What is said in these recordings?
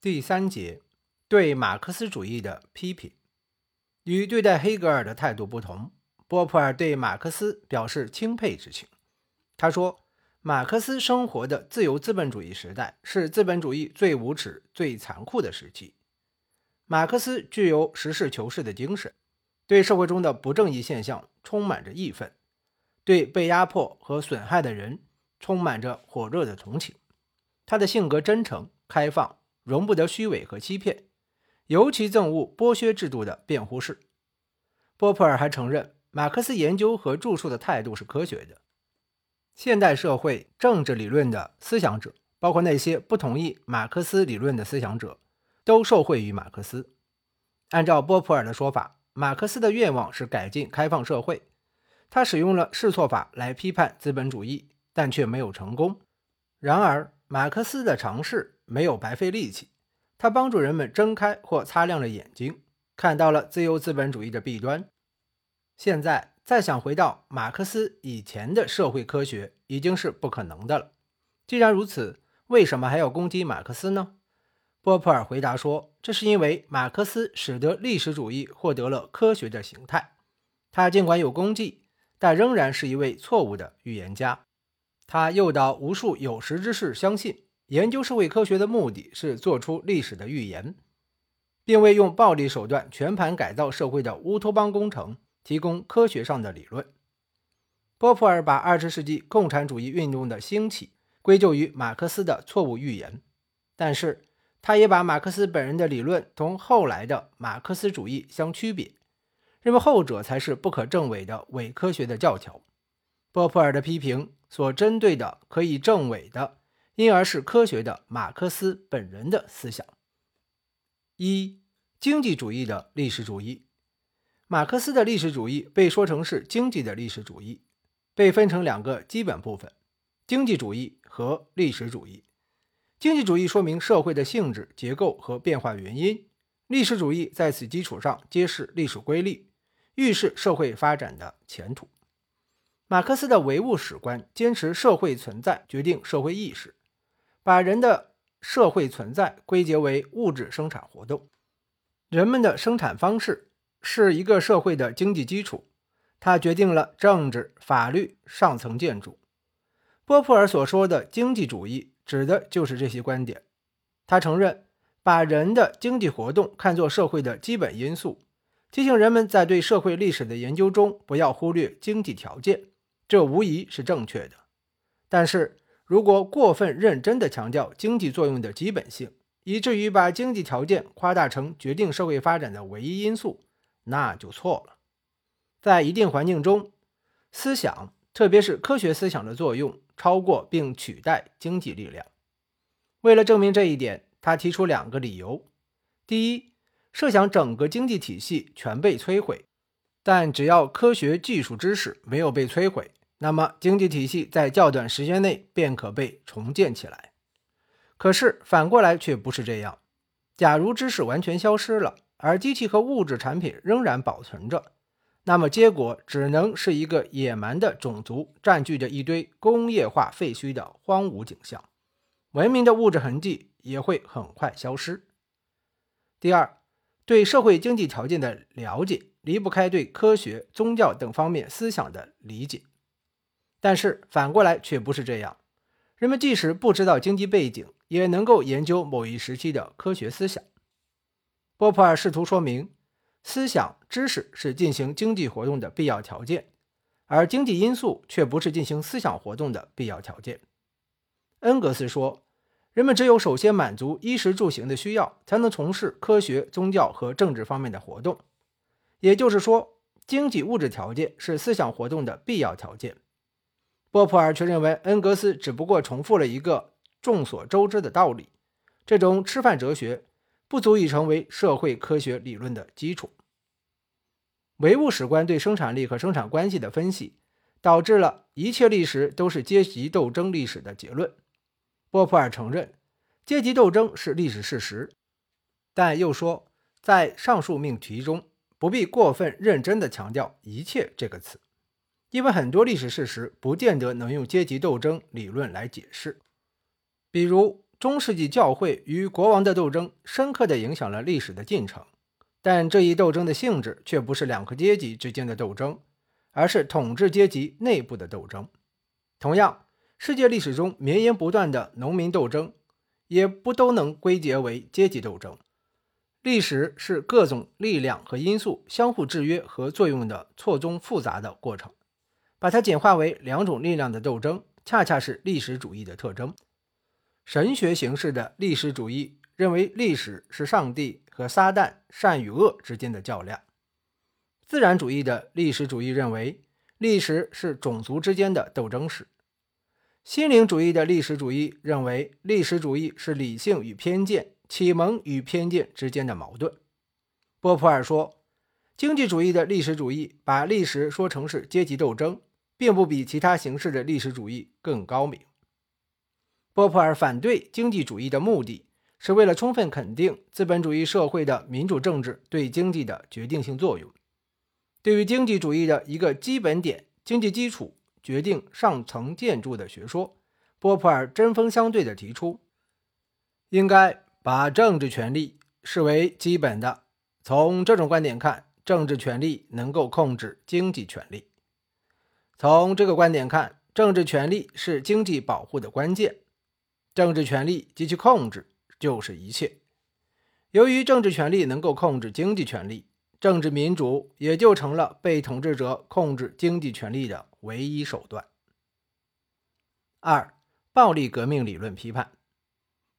第三节对马克思主义的批评。与对待黑格尔的态度不同，波普尔对马克思表示钦佩之情。他说：“马克思生活的自由资本主义时代是资本主义最无耻、最残酷的时期。马克思具有实事求是的精神，对社会中的不正义现象充满着义愤，对被压迫和损害的人充满着火热的同情。他的性格真诚、开放。”容不得虚伪和欺骗，尤其憎恶剥削制度的辩护士。波普尔还承认，马克思研究和著述的态度是科学的。现代社会政治理论的思想者，包括那些不同意马克思理论的思想者，都受惠于马克思。按照波普尔的说法，马克思的愿望是改进开放社会，他使用了试错法来批判资本主义，但却没有成功。然而，马克思的尝试。没有白费力气，他帮助人们睁开或擦亮了眼睛，看到了自由资本主义的弊端。现在再想回到马克思以前的社会科学，已经是不可能的了。既然如此，为什么还要攻击马克思呢？波普尔回答说：“这是因为马克思使得历史主义获得了科学的形态。他尽管有功绩，但仍然是一位错误的预言家。他诱导无数有识之士相信。”研究社会科学的目的是做出历史的预言，并为用暴力手段全盘改造社会的乌托邦工程提供科学上的理论。波普尔把二十世纪共产主义运动的兴起归咎于马克思的错误预言，但是他也把马克思本人的理论同后来的马克思主义相区别，认为后者才是不可证伪的伪科学的教条。波普尔的批评所针对的可以证伪的。因而是科学的马克思本人的思想。一、经济主义的历史主义。马克思的历史主义被说成是经济的历史主义，被分成两个基本部分：经济主义和历史主义。经济主义说明社会的性质、结构和变化原因；历史主义在此基础上揭示历史规律，预示社会发展的前途。马克思的唯物史观坚持社会存在决定社会意识。把人的社会存在归结为物质生产活动，人们的生产方式是一个社会的经济基础，它决定了政治、法律、上层建筑。波普尔所说的经济主义指的就是这些观点。他承认，把人的经济活动看作社会的基本因素，提醒人们在对社会历史的研究中不要忽略经济条件，这无疑是正确的。但是，如果过分认真地强调经济作用的基本性，以至于把经济条件夸大成决定社会发展的唯一因素，那就错了。在一定环境中，思想，特别是科学思想的作用超过并取代经济力量。为了证明这一点，他提出两个理由：第一，设想整个经济体系全被摧毁，但只要科学技术知识没有被摧毁。那么，经济体系在较短时间内便可被重建起来。可是反过来却不是这样。假如知识完全消失了，而机器和物质产品仍然保存着，那么结果只能是一个野蛮的种族占据着一堆工业化废墟的荒芜景象，文明的物质痕迹也会很快消失。第二，对社会经济条件的了解离不开对科学、宗教等方面思想的理解。但是反过来却不是这样，人们即使不知道经济背景，也能够研究某一时期的科学思想。波普尔试图说明，思想知识是进行经济活动的必要条件，而经济因素却不是进行思想活动的必要条件。恩格斯说，人们只有首先满足衣食住行的需要，才能从事科学、宗教和政治方面的活动。也就是说，经济物质条件是思想活动的必要条件。波普尔却认为，恩格斯只不过重复了一个众所周知的道理。这种吃饭哲学不足以成为社会科学理论的基础。唯物史观对生产力和生产关系的分析，导致了一切历史都是阶级斗争历史的结论。波普尔承认阶级斗争是历史事实，但又说，在上述命题中不必过分认真地强调“一切”这个词。因为很多历史事实不见得能用阶级斗争理论来解释，比如中世纪教会与国王的斗争深刻地影响了历史的进程，但这一斗争的性质却不是两个阶级之间的斗争，而是统治阶级内部的斗争。同样，世界历史中绵延不断的农民斗争，也不都能归结为阶级斗争。历史是各种力量和因素相互制约和作用的错综复杂的过程，把它简化为两种力量的斗争，恰恰是历史主义的特征。神学形式的历史主义认为，历史是上帝和撒旦、善与恶之间的较量；自然主义的历史主义认为，历史是种族之间的斗争史；心灵主义的历史主义认为，历史主义是理性与偏见、启蒙与偏见之间的矛盾。波普尔说，经济主义的历史主义把历史说成是阶级斗争，并不比其他形式的历史主义更高明。波普尔反对经济主义的目的是为了充分肯定资本主义社会的民主政治对经济的决定性作用。对于经济主义的一个基本点——经济基础决定上层建筑的学说，波普尔针锋相对地提出，应该把政治权力视为基本的。从这种观点看，政治权力能够控制经济权力；从这个观点看，政治权力是经济保护的关键。政治权力及其控制就是一切。由于政治权力能够控制经济权力，政治民主也就成了被统治者控制经济权力的唯一手段。二、暴力革命理论批判。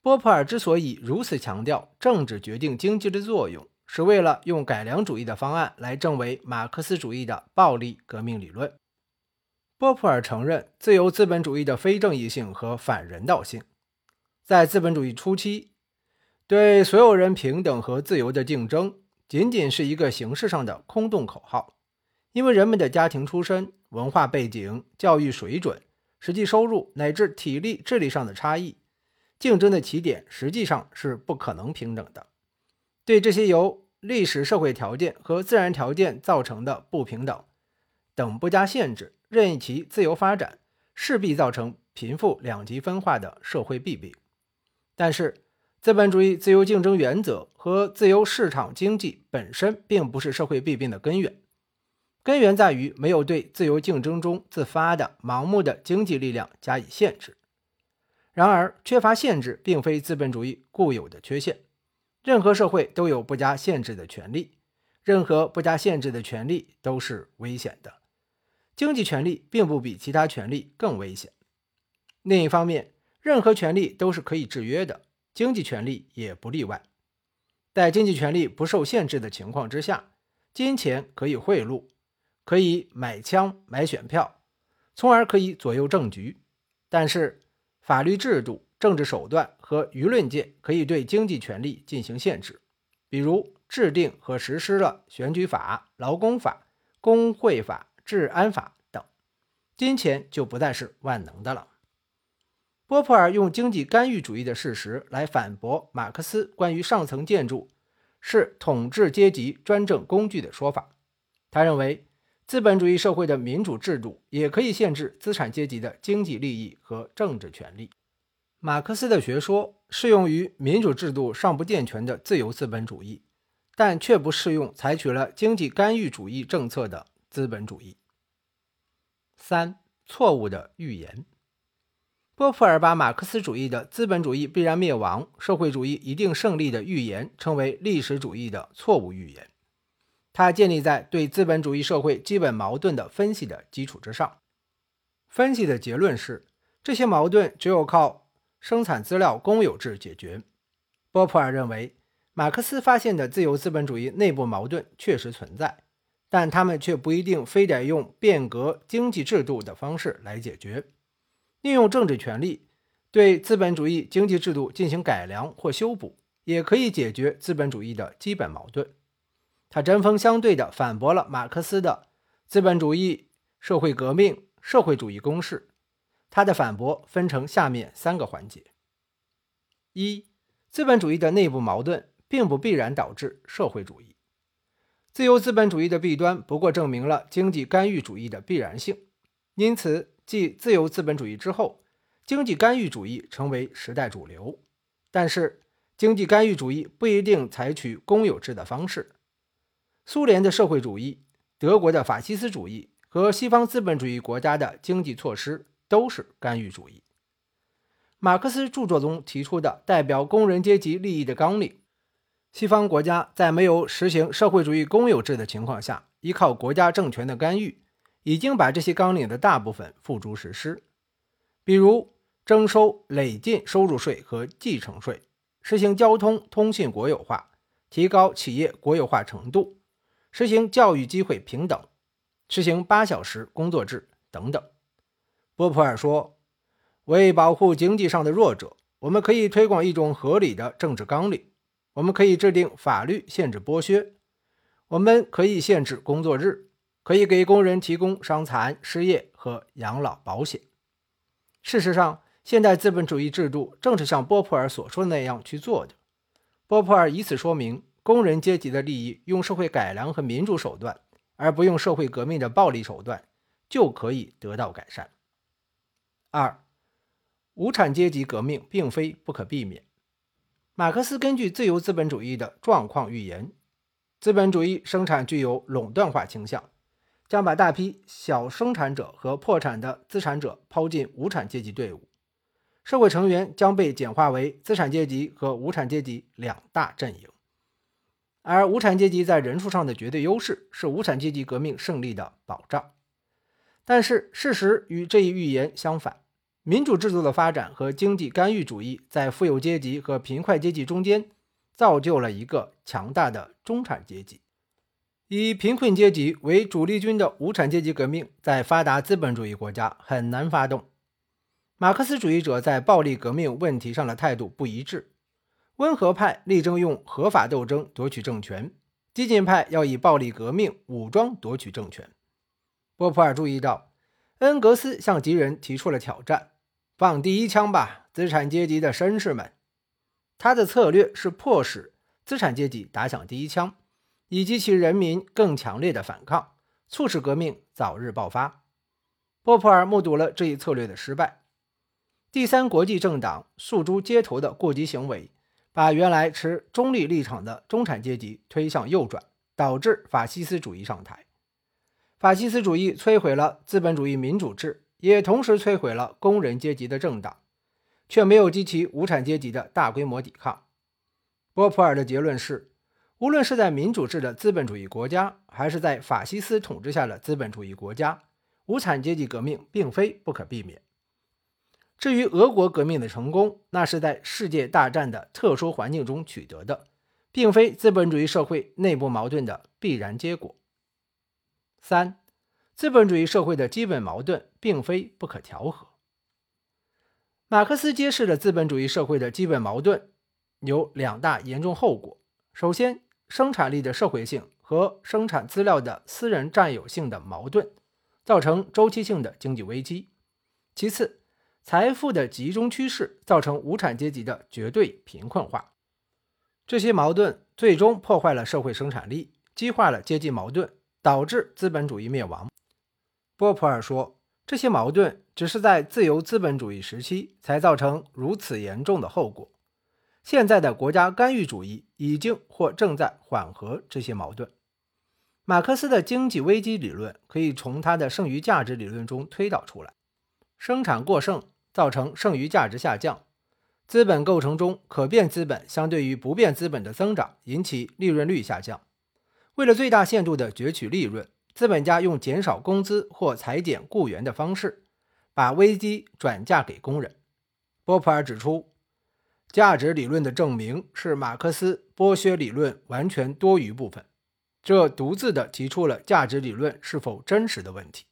波普尔之所以如此强调政治决定经济的作用，是为了用改良主义的方案来证伪马克思主义的暴力革命理论。波普尔承认自由资本主义的非正义性和反人道性。在资本主义初期，对所有人平等和自由的竞争仅仅是一个形式上的空洞口号，因为人们的家庭出身、文化背景、教育水准、实际收入乃至体力、智力上的差异，竞争的起点实际上是不可能平等的。对这些由历史社会条件和自然条件造成的不平等等不加限制、任其自由发展，势必造成贫富两极分化的社会弊病。但是，资本主义自由竞争原则和自由市场经济本身并不是社会弊病的根源，根源在于没有对自由竞争中自发的盲目的经济力量加以限制。然而，缺乏限制并非资本主义固有的缺陷，任何社会都有不加限制的权利，任何不加限制的权利都是危险的。经济权利并不比其他权利更危险。另一方面，任何权利都是可以制约的，经济权利也不例外。在经济权利不受限制的情况之下，金钱可以贿赂，可以买枪买选票，从而可以左右政局。但是，法律制度、政治手段和舆论界可以对经济权利进行限制，比如制定和实施了选举法、劳工法、工会法、治安法等，金钱就不再是万能的了。波普尔用经济干预主义的事实来反驳马克思关于上层建筑是统治阶级专政工具的说法。他认为，资本主义社会的民主制度也可以限制资产阶级的经济利益和政治权利。马克思的学说适用于民主制度尚不健全的自由资本主义，但却不适用采取了经济干预主义政策的资本主义。三、错误的预言。波普尔把马克思主义的资本主义必然灭亡、社会主义一定胜利的预言称为历史主义的错误预言。它建立在对资本主义社会基本矛盾的分析的基础之上。分析的结论是，这些矛盾只有靠生产资料公有制解决。波普尔认为，马克思发现的自由资本主义内部矛盾确实存在，但他们却不一定非得用变革经济制度的方式来解决。利用政治权力对资本主义经济制度进行改良或修补，也可以解决资本主义的基本矛盾。他针锋相对地反驳了马克思的资本主义社会革命社会主义公式。他的反驳分成下面三个环节：一、资本主义的内部矛盾并不必然导致社会主义。自由资本主义的弊端不过证明了经济干预主义的必然性，因此。继自由资本主义之后，经济干预主义成为时代主流。但是经济干预主义不一定采取公有制的方式。苏联的社会主义、德国的法西斯主义和西方资本主义国家的经济措施都是干预主义。马克思著作中提出的代表工人阶级利益的纲领，西方国家在没有实行社会主义公有制的情况下，依靠国家政权的干预，已经把这些纲领的大部分付诸实施。比如征收累进收入税和继承税，实行交通通信国有化，提高企业国有化程度，实行教育机会平等，实行八小时工作制等等。波普尔说：“为保护经济上的弱者，我们可以推广一种合理的政治纲领，我们可以制定法律限制剥削，我们可以限制工作日，可以给工人提供伤残、失业和养老保险。”事实上，现代资本主义制度正是像波普尔所说的那样去做的。波普尔以此说明，工人阶级的利益用社会改良和民主手段，而不用社会革命的暴力手段，就可以得到改善。二，无产阶级革命并非不可避免。马克思根据自由资本主义的状况预言，资本主义生产具有垄断化倾向。将把大批小生产者和破产的资产者抛进无产阶级队伍，社会成员将被简化为资产阶级和无产阶级两大阵营，而无产阶级在人数上的绝对优势是无产阶级革命胜利的保障。但是，事实与这一预言相反，民主制度的发展和经济干预主义在富有阶级和贫困阶级中间造就了一个强大的中产阶级。以贫困阶级为主力军的无产阶级革命，在发达资本主义国家很难发动。马克思主义者在暴力革命问题上的态度不一致，温和派力争用合法斗争夺取政权，激进派要以暴力革命武装夺取政权。波普尔注意到，恩格斯向敌人提出了挑战：“放第一枪吧，资产阶级的绅士们！”他的策略是迫使资产阶级打响第一枪。以及其人民更强烈的反抗，促使革命早日爆发。波普尔目睹了这一策略的失败。第三国际政党诉诸街头的过激行为，把原来持中立立场的中产阶级推向右转，导致法西斯主义上台。法西斯主义摧毁了资本主义民主制，也同时摧毁了工人阶级的政党，却没有激起无产阶级的大规模抵抗。波普尔的结论是。无论是在民主制的资本主义国家，还是在法西斯统治下的资本主义国家，无产阶级革命并非不可避免。至于俄国革命的成功，那是在世界大战的特殊环境中取得的，并非资本主义社会内部矛盾的必然结果。三，资本主义社会的基本矛盾并非不可调和。马克思揭示了资本主义社会的基本矛盾有两大严重后果。首先，生产力的社会性和生产资料的私人占有性的矛盾，造成周期性的经济危机。其次，财富的集中趋势造成无产阶级的绝对贫困化。这些矛盾最终破坏了社会生产力，激化了阶级矛盾，导致资本主义灭亡。波普尔说，这些矛盾只是在自由资本主义时期才造成如此严重的后果。现在的国家干预主义已经或正在缓和这些矛盾。马克思的经济危机理论可以从他的剩余价值理论中推导出来：生产过剩造成剩余价值下降，资本构成中可变资本相对于不变资本的增长引起利润率下降。为了最大限度地攫取利润，资本家用减少工资或裁减雇员的方式，把危机转嫁给工人。波普尔指出。价值理论的证明是马克思剥削理论完全多余部分，这独自的提出了价值理论是否真实的问题。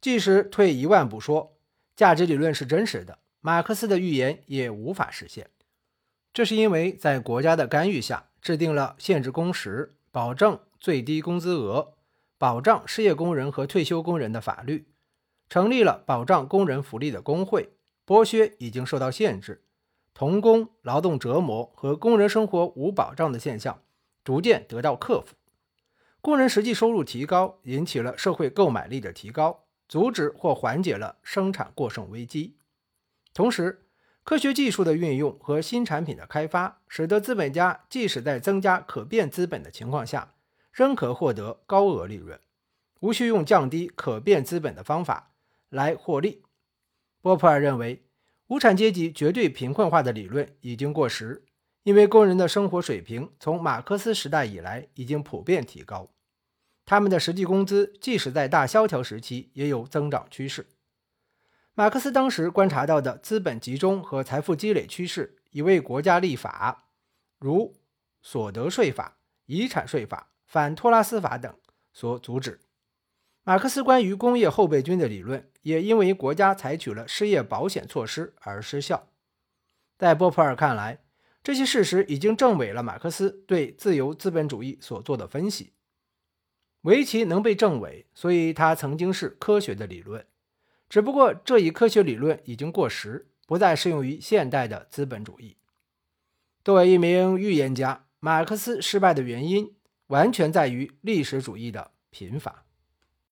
即使退一万步说，价值理论是真实的，马克思的预言也无法实现。这是因为在国家的干预下，制定了限制工时、保证最低工资额、保障失业工人和退休工人的法律，成立了保障工人福利的工会，剥削已经受到限制。童工劳动折磨和工人生活无保障的现象逐渐得到克服，工人实际收入提高，引起了社会购买力的提高，阻止或缓解了生产过剩危机。同时，科学技术的运用和新产品的开发，使得资本家即使在增加可变资本的情况下，仍可获得高额利润，无需用降低可变资本的方法来获利。波普尔认为，无产阶级绝对贫困化的理论已经过时，因为工人的生活水平从马克思时代以来已经普遍提高，他们的实际工资即使在大萧条时期也有增长趋势。马克思当时观察到的资本集中和财富积累趋势，已为国家立法，如所得税法、遗产税法、反托拉斯法等所阻止。马克思关于工业后备军的理论，也因为国家采取了失业保险措施而失效。在波普尔看来，这些事实已经证伪了马克思对自由资本主义所做的分析。唯其能被证伪，所以它曾经是科学的理论。只不过这一科学理论已经过时，不再适用于现代的资本主义。作为一名预言家，马克思失败的原因完全在于历史主义的贫乏。